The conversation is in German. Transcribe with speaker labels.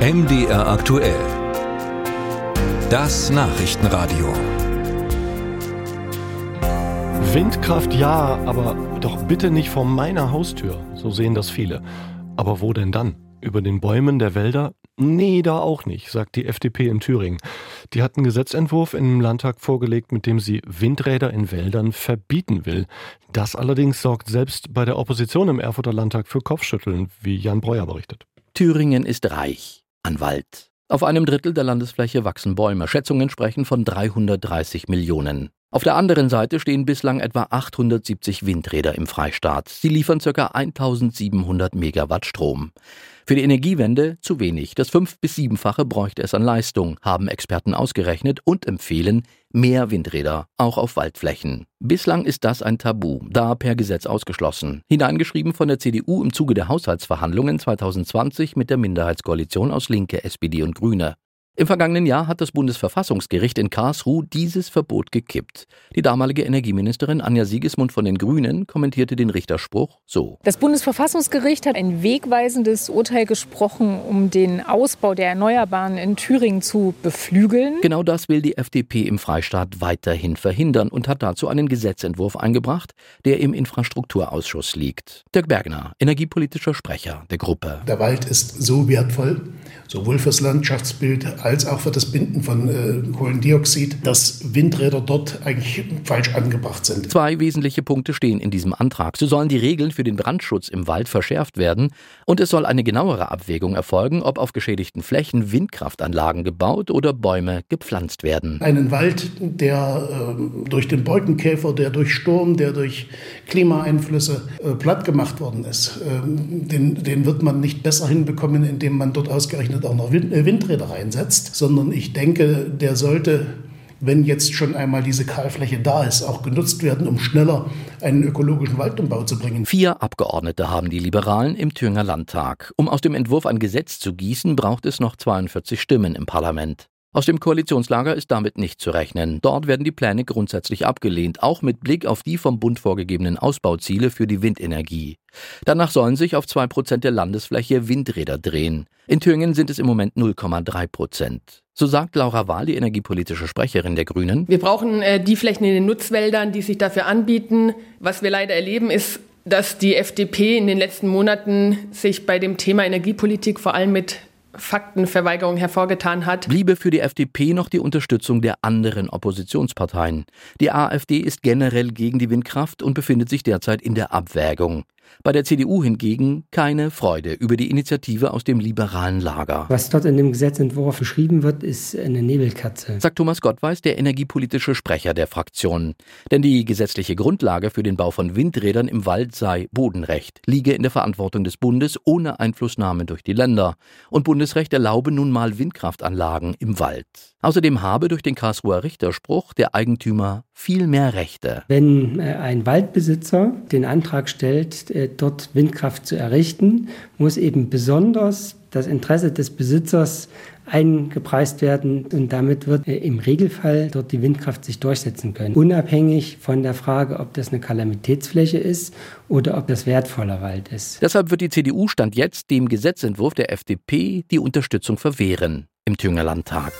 Speaker 1: MDR aktuell. Das Nachrichtenradio.
Speaker 2: Windkraft ja, aber doch bitte nicht vor meiner Haustür. So sehen das viele. Aber wo denn dann? Über den Bäumen der Wälder? Nee, da auch nicht, sagt die FDP in Thüringen. Die hat einen Gesetzentwurf im Landtag vorgelegt, mit dem sie Windräder in Wäldern verbieten will. Das allerdings sorgt selbst bei der Opposition im Erfurter Landtag für Kopfschütteln, wie Jan Breuer berichtet.
Speaker 3: Thüringen ist reich an Wald. Auf einem Drittel der Landesfläche wachsen Bäume. Schätzungen sprechen von 330 Millionen. Auf der anderen Seite stehen bislang etwa 870 Windräder im Freistaat. Sie liefern ca. 1700 Megawatt Strom. Für die Energiewende zu wenig. Das fünf- bis siebenfache bräuchte es an Leistung, haben Experten ausgerechnet und empfehlen mehr Windräder, auch auf Waldflächen. Bislang ist das ein Tabu, da per Gesetz ausgeschlossen. Hineingeschrieben von der CDU im Zuge der Haushaltsverhandlungen 2020 mit der Minderheitskoalition aus Linke, SPD und Grüne. Im vergangenen Jahr hat das Bundesverfassungsgericht in Karlsruhe dieses Verbot gekippt. Die damalige Energieministerin Anja Siegesmund von den Grünen kommentierte den Richterspruch so.
Speaker 4: Das Bundesverfassungsgericht hat ein wegweisendes Urteil gesprochen, um den Ausbau der Erneuerbaren in Thüringen zu beflügeln.
Speaker 3: Genau das will die FDP im Freistaat weiterhin verhindern und hat dazu einen Gesetzentwurf eingebracht, der im Infrastrukturausschuss liegt. Dirk Bergner, energiepolitischer Sprecher der Gruppe.
Speaker 5: Der Wald ist so wertvoll, sowohl fürs Landschaftsbild als auch für das Binden von äh, Kohlendioxid, dass Windräder dort eigentlich falsch angebracht sind.
Speaker 3: Zwei wesentliche Punkte stehen in diesem Antrag. So sollen die Regeln für den Brandschutz im Wald verschärft werden und es soll eine genauere Abwägung erfolgen, ob auf geschädigten Flächen Windkraftanlagen gebaut oder Bäume gepflanzt werden.
Speaker 5: Einen Wald, der äh, durch den Borkenkäfer, der durch Sturm, der durch Klimaeinflüsse äh, platt gemacht worden ist, äh, den, den wird man nicht besser hinbekommen, indem man dort ausgerechnet auch noch Wind, äh, Windräder reinsetzt, sondern ich denke, der sollte wenn jetzt schon einmal diese Kahlfläche da ist, auch genutzt werden, um schneller einen ökologischen Waldumbau zu bringen.
Speaker 3: Vier Abgeordnete haben die Liberalen im Thüringer Landtag. Um aus dem Entwurf ein Gesetz zu gießen, braucht es noch 42 Stimmen im Parlament. Aus dem Koalitionslager ist damit nicht zu rechnen. Dort werden die Pläne grundsätzlich abgelehnt, auch mit Blick auf die vom Bund vorgegebenen Ausbauziele für die Windenergie. Danach sollen sich auf zwei Prozent der Landesfläche Windräder drehen. In Thüringen sind es im Moment 0,3 Prozent. So sagt Laura Wahl, die energiepolitische Sprecherin der Grünen.
Speaker 6: Wir brauchen äh, die Flächen in den Nutzwäldern, die sich dafür anbieten. Was wir leider erleben, ist, dass die FDP in den letzten Monaten sich bei dem Thema Energiepolitik vor allem mit Faktenverweigerung hervorgetan hat.
Speaker 3: Bliebe für die FDP noch die Unterstützung der anderen Oppositionsparteien. Die AfD ist generell gegen die Windkraft und befindet sich derzeit in der Abwägung. Bei der CDU hingegen keine Freude über die Initiative aus dem liberalen Lager.
Speaker 7: Was dort in dem Gesetzentwurf beschrieben wird, ist eine Nebelkatze.
Speaker 3: Sagt Thomas Gottweis, der energiepolitische Sprecher der Fraktion. Denn die gesetzliche Grundlage für den Bau von Windrädern im Wald sei Bodenrecht, liege in der Verantwortung des Bundes ohne Einflussnahme durch die Länder. Und Bundesrecht erlaube nun mal Windkraftanlagen im Wald. Außerdem habe durch den Karlsruher Richterspruch der Eigentümer viel mehr Rechte.
Speaker 7: Wenn äh, ein Waldbesitzer den Antrag stellt, äh, dort Windkraft zu errichten, muss eben besonders das Interesse des Besitzers eingepreist werden und damit wird äh, im Regelfall dort die Windkraft sich durchsetzen können. Unabhängig von der Frage, ob das eine Kalamitätsfläche ist oder ob das wertvoller Wald ist.
Speaker 3: Deshalb wird die CDU Stand jetzt dem Gesetzentwurf der FDP die Unterstützung verwehren im Thüringer Landtag.